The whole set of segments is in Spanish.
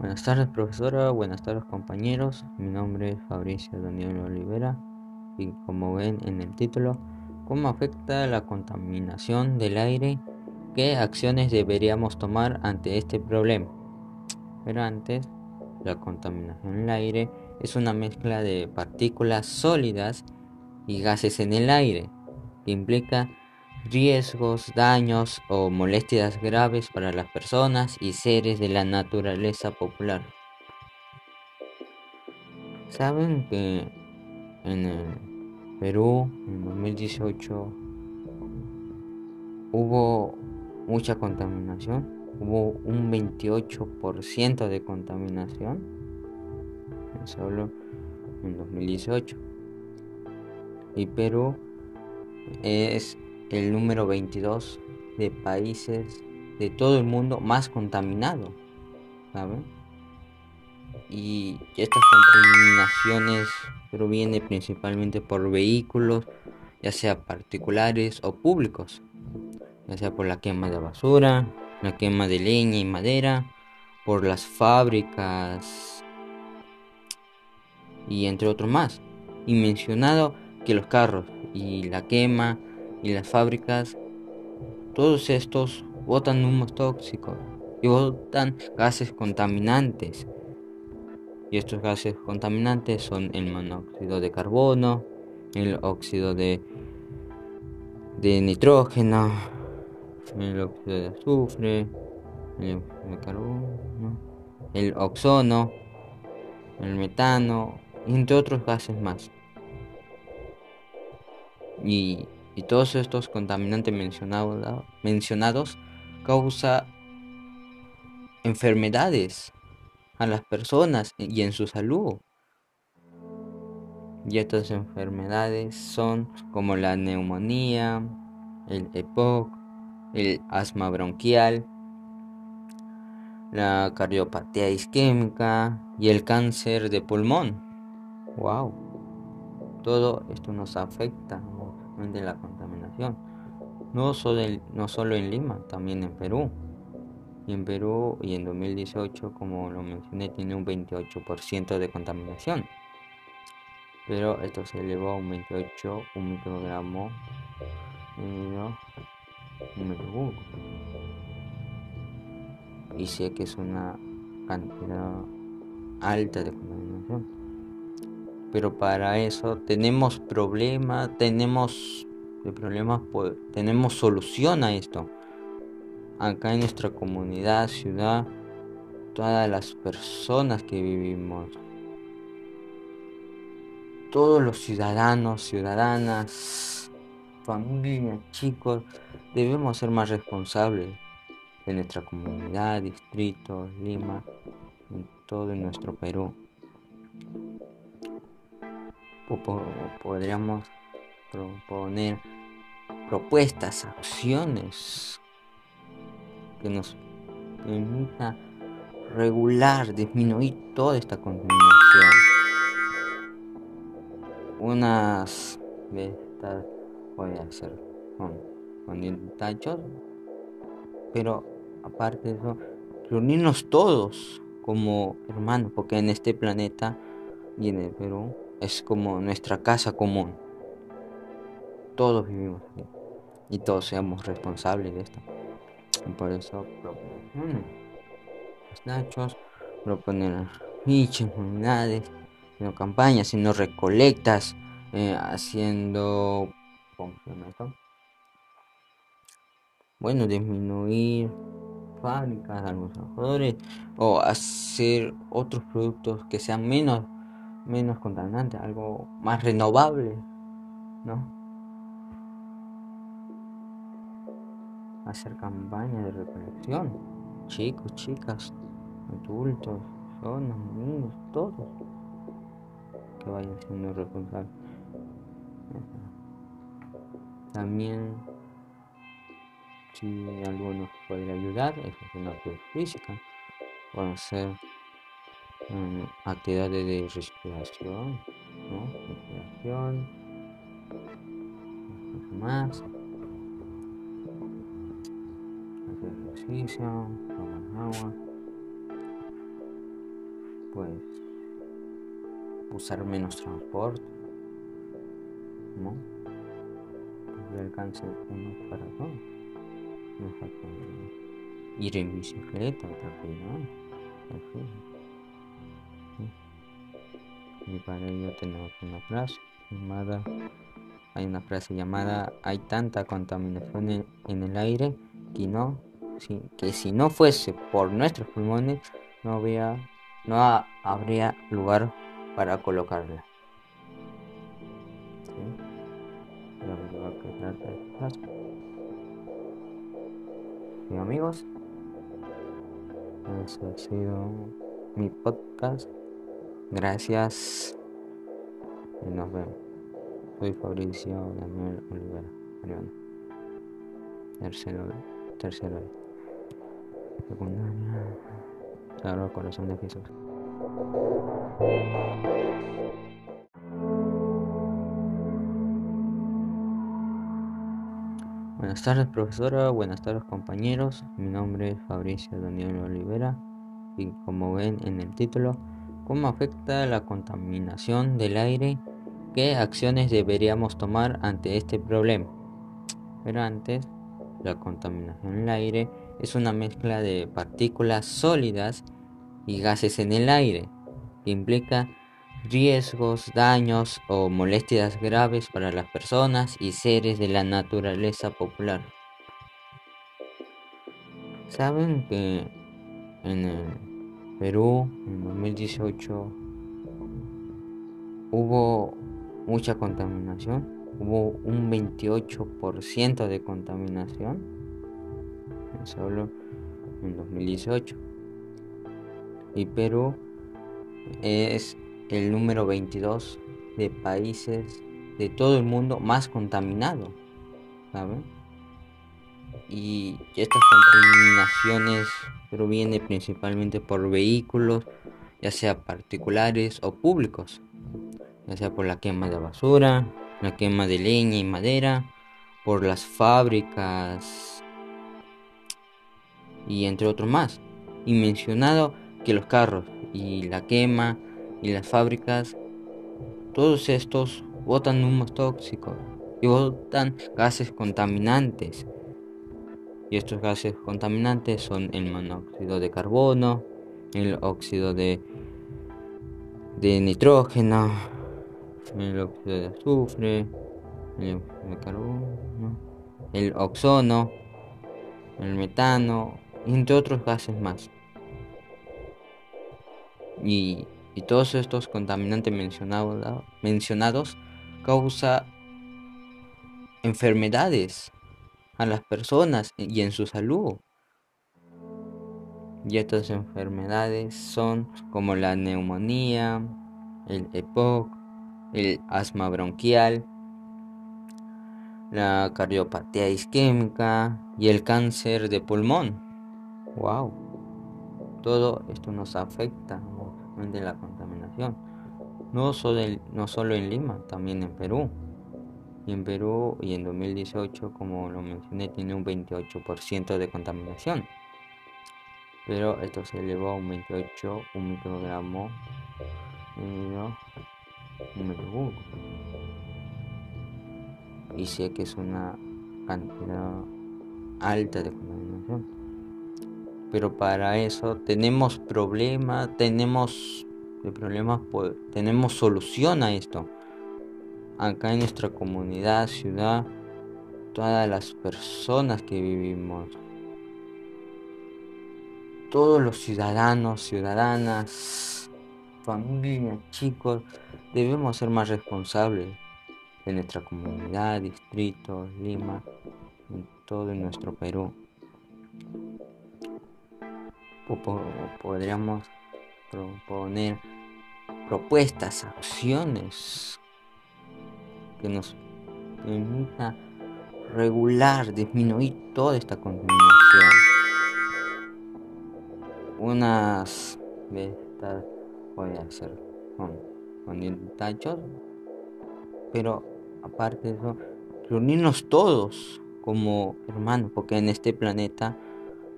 Buenas tardes profesora, buenas tardes compañeros. Mi nombre es Fabricio Daniel Olivera y como ven en el título, ¿cómo afecta la contaminación del aire? ¿Qué acciones deberíamos tomar ante este problema? Pero antes, la contaminación del aire es una mezcla de partículas sólidas y gases en el aire que implica riesgos, daños o molestias graves para las personas y seres de la naturaleza popular. ¿Saben que en el Perú en 2018 hubo mucha contaminación? Hubo un 28% de contaminación solo en 2018. Y Perú es el número 22 de países de todo el mundo más contaminado, ¿saben? Y estas contaminaciones provienen principalmente por vehículos, ya sea particulares o públicos, ya sea por la quema de basura, la quema de leña y madera, por las fábricas y entre otros más. Y mencionado que los carros y la quema y las fábricas, todos estos botan humos tóxicos y botan gases contaminantes. Y estos gases contaminantes son el monóxido de carbono, el óxido de, de nitrógeno, el óxido de azufre, el de carbono, el oxono, el metano, entre otros gases más. Y y todos estos contaminantes mencionados, mencionados causa enfermedades a las personas y en su salud. Y estas enfermedades son como la neumonía, el EPOC, el asma bronquial, la cardiopatía isquémica y el cáncer de pulmón. Wow. Todo esto nos afecta de la No solo, no solo en Lima, también en Perú. Y en Perú y en 2018, como lo mencioné, tiene un 28% de contaminación. Pero esto se elevó a un 28, un microgramo y sé que es una cantidad alta de contaminación pero para eso tenemos problemas, tenemos problemas, pues, tenemos solución a esto. Acá en nuestra comunidad, ciudad, todas las personas que vivimos, todos los ciudadanos, ciudadanas, familias, chicos, debemos ser más responsables de nuestra comunidad, distrito, Lima, en todo nuestro Perú podríamos proponer propuestas, acciones que nos permita regular, disminuir toda esta contaminación. Unas de estas voy a hacer con, con tachos, pero aparte de eso, reunirnos todos como hermanos, porque en este planeta y en el Perú es como nuestra casa común. Todos vivimos aquí y todos seamos responsables de esto. Y por eso proponen los nachos, proponen fichas, unidades, sino campañas, sino recolectas, eh, haciendo. Bueno, disminuir fábricas, algunos trabajadores, o hacer otros productos que sean menos menos contaminante, algo más renovable, ¿no? Hacer campaña de recolección, chicos, chicas, adultos, zonas, niños, todos. Que vayan siendo responsables. También, si alguno puede ayudar, es una física, pueden ser actividades de respiración, ¿no? Respiración, más, ejercicio, tomar agua, pues usar menos transporte, ¿no? Y alcance uno para todo. Ir en bicicleta también, ¿no? Y para ello tenemos una frase llamada, hay una frase llamada, hay tanta contaminación en, el aire que no, que si no fuese por nuestros pulmones, no habría, no habría lugar para colocarla. ¿Sí? amigos, eso ha sido mi podcast. Gracias y nos vemos. Soy Fabricio Daniel Olivera. Tercero, tercero, secundaria. Claro, corazón de Jesús. Buenas tardes profesora, buenas tardes compañeros, mi nombre es Fabricio Daniel Olivera y como ven en el título, ¿cómo afecta la contaminación del aire? ¿Qué acciones deberíamos tomar ante este problema? Pero antes, la contaminación del aire es una mezcla de partículas sólidas y gases en el aire, que implica riesgos, daños o molestias graves para las personas y seres de la naturaleza popular. Saben que en el Perú en 2018 hubo mucha contaminación, hubo un 28% de contaminación solo en 2018 y Perú es el número 22 de países de todo el mundo más contaminado, ¿saben? Y estas contaminaciones provienen principalmente por vehículos, ya sea particulares o públicos, ya sea por la quema de basura, la quema de leña y madera, por las fábricas y entre otros más. Y mencionado que los carros y la quema y las fábricas, todos estos botan humos tóxicos y botan gases contaminantes. Y estos gases contaminantes son el monóxido de carbono, el óxido de, de nitrógeno, el óxido de azufre, el de carbono, el oxono, el metano, entre otros gases más. Y y todos estos contaminantes mencionados, mencionados causa enfermedades a las personas y en su salud. Y estas enfermedades son como la neumonía, el EPOC, el asma bronquial, la cardiopatía isquémica y el cáncer de pulmón. Wow. Todo esto nos afecta de la contaminación. No solo, no solo en Lima, también en Perú. Y en Perú y en 2018, como lo mencioné, tiene un 28% de contaminación. Pero esto se elevó a un 28, un microgramo un Y sé que es una cantidad alta de contaminación pero para eso tenemos problemas, tenemos problemas, pues, tenemos solución a esto. Acá en nuestra comunidad, ciudad, todas las personas que vivimos, todos los ciudadanos, ciudadanas, familias, chicos, debemos ser más responsables de nuestra comunidad, distrito, Lima, y todo nuestro Perú podríamos proponer propuestas, acciones que nos permita regular, disminuir toda esta contaminación. Unas de estas voy a hacer con, con el tacho, pero aparte de eso, reunirnos todos como hermanos, porque en este planeta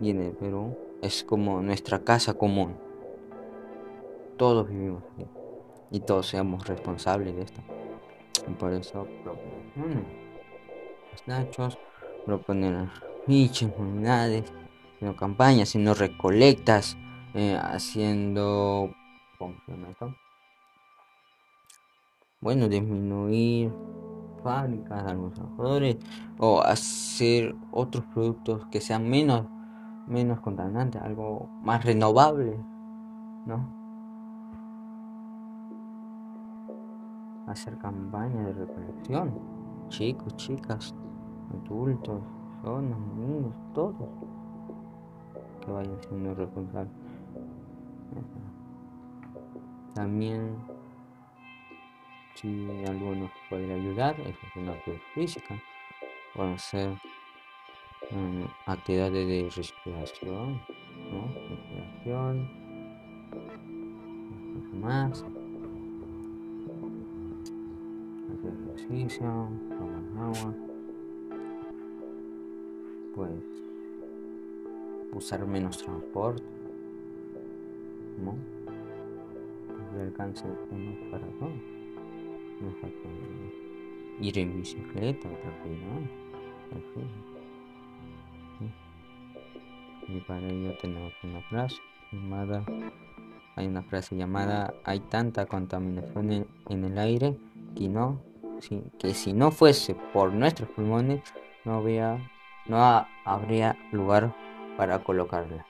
y en el Perú es como nuestra casa común. todos vivimos y todos seamos responsables de esto. Y por eso proponen los nachos, proponen dichas unidades, haciendo campañas, haciendo recolectas, eh, haciendo bueno, disminuir fábricas, trabajadores o hacer otros productos que sean menos menos contaminantes, algo más renovable, ¿no? Hacer campañas de recolección, chicos, chicas, adultos, zonas, niños, todos que vayan siendo responsables. También si alguno puede ayudar, es una actividad física, o hacer um, actividades de respiración, ¿no? Respiración, más, hacer ejercicio, tomar agua, pues usar menos transporte, ¿no? El alcance uno para todo. Ir en bicicleta también, Y para ello tenemos una frase llamada, hay una frase llamada, hay tanta contaminación en, el aire que no, que si no fuese por nuestros pulmones, no habría, no habría lugar para colocarla.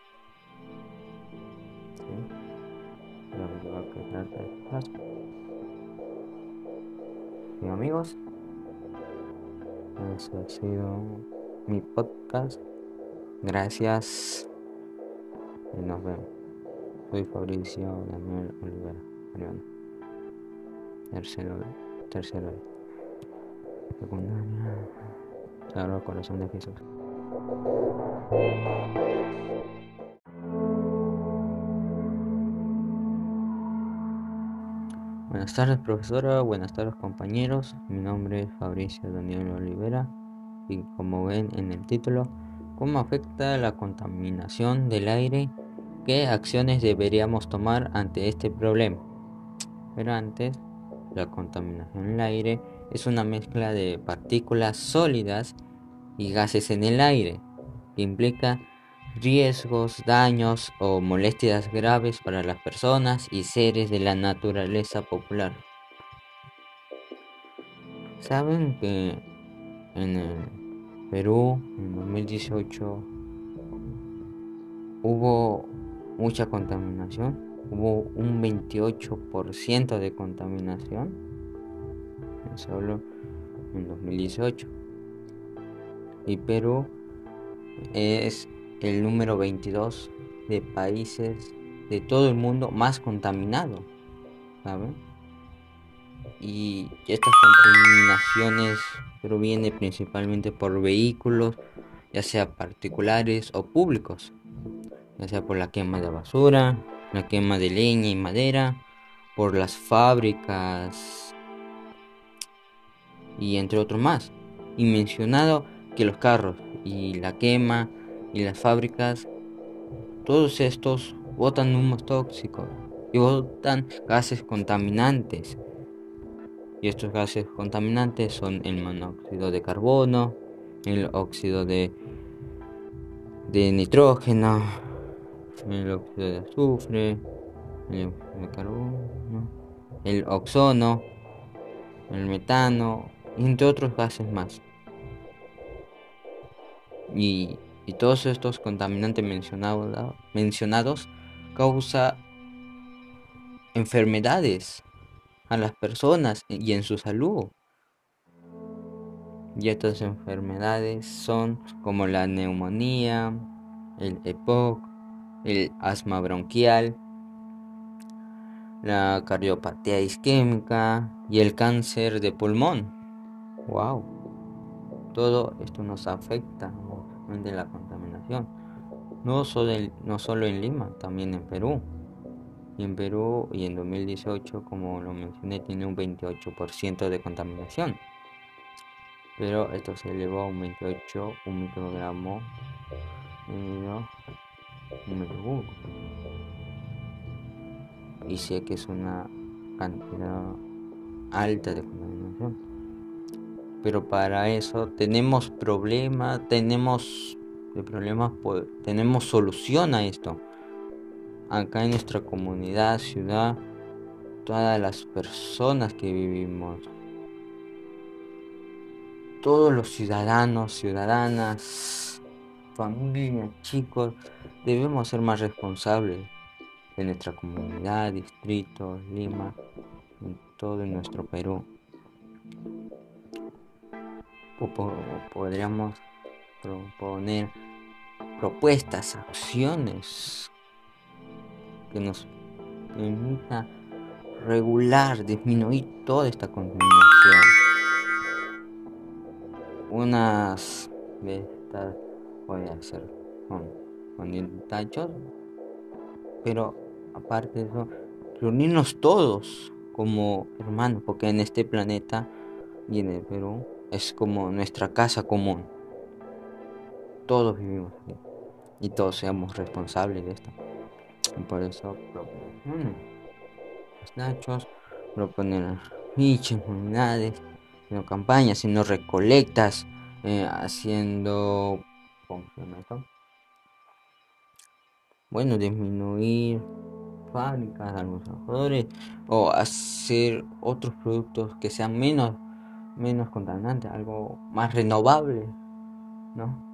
y amigos. Eso ha sido mi podcast. Gracias y nos vemos. Soy Fabricio Daniel Olivera. Tercero, tercero, secundaria. Claro, corazón de Jesús. Buenas tardes profesora, buenas tardes compañeros, mi nombre es Fabricio Daniel Olivera y como ven en el título, ¿cómo afecta la contaminación del aire? ¿Qué acciones deberíamos tomar ante este problema? Pero antes, la contaminación del aire es una mezcla de partículas sólidas y gases en el aire que implica riesgos, daños o molestias graves para las personas y seres de la naturaleza popular. Saben que en el Perú en 2018 hubo mucha contaminación, hubo un 28% de contaminación solo en 2018. Y Perú es el número 22 de países de todo el mundo más contaminado, ¿saben? Y estas contaminaciones provienen principalmente por vehículos, ya sea particulares o públicos, ya sea por la quema de basura, la quema de leña y madera, por las fábricas y entre otros más. Y mencionado que los carros y la quema y las fábricas, todos estos botan humos tóxicos y botan gases contaminantes. Y estos gases contaminantes son el monóxido de carbono, el óxido de, de nitrógeno, el óxido de azufre, el de carbono, el oxono, el metano, entre otros gases más. Y y todos estos contaminantes mencionados, mencionados causa enfermedades a las personas y en su salud. Y estas enfermedades son como la neumonía, el EPOC, el asma bronquial, la cardiopatía isquémica y el cáncer de pulmón. Wow. Todo esto nos afecta de la contaminación. No solo, no solo en Lima, también en Perú. En Perú y en 2018, como lo mencioné, tiene un 28% de contaminación. Pero esto se elevó a un 28, un microgramo, un y sé que es una cantidad alta de contaminación. Pero para eso tenemos problemas, tenemos problemas, tenemos solución a esto. Acá en nuestra comunidad, ciudad, todas las personas que vivimos, todos los ciudadanos, ciudadanas, familias, chicos, debemos ser más responsables de nuestra comunidad, distrito, Lima, en todo nuestro Perú. O, podríamos proponer propuestas, acciones que nos permita regular, disminuir toda esta contaminación. Unas de estas voy a hacer con, con tachos, pero aparte de eso, reunirnos todos como hermanos, porque en este planeta y en el Perú es como nuestra casa común. Todos vivimos aquí y todos seamos responsables de esto. Por eso proponen los nachos, proponer bichos, unidades, sino campañas, sino recolectas, eh, haciendo. ¿Cómo Bueno, disminuir fábricas, almacenadores o hacer otros productos que sean menos, menos contaminantes, algo más renovable, ¿no?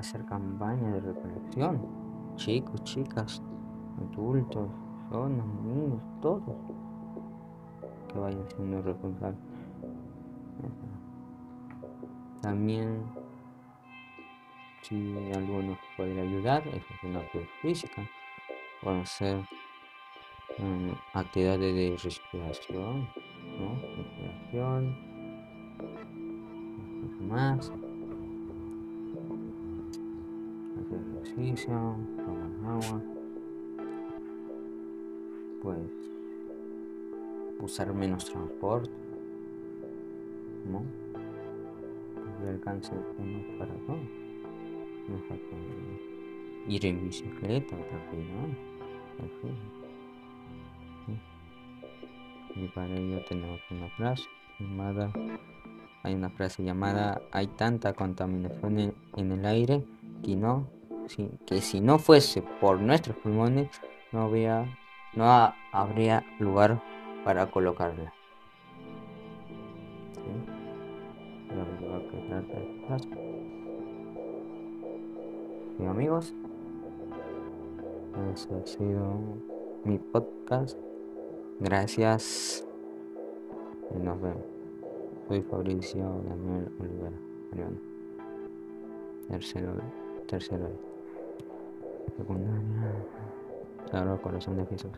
Hacer campañas de recolección, chicos, chicas, adultos, zonas, niños, todos. Que vayan siendo responsables. También si alguno puede ayudar, es una actividad física, pueden ser um, actividades de respiración. Respiración, más, ejercicio, tomar agua, pues usar menos transporte, ¿no? Y alcance uno para todo. Ir en bicicleta también, Y para ello tenemos una frase llamada, hay una frase llamada, hay tanta contaminación en, el aire que no, que si no fuese por nuestros pulmones, no habría, no habría lugar para colocarla. amigos, eso ha sido mi podcast. Gracias y nos vemos. Soy Fabricio Daniel Olivera, Tercero, tercero, secundaria, Sagrado Corazón de Jesús.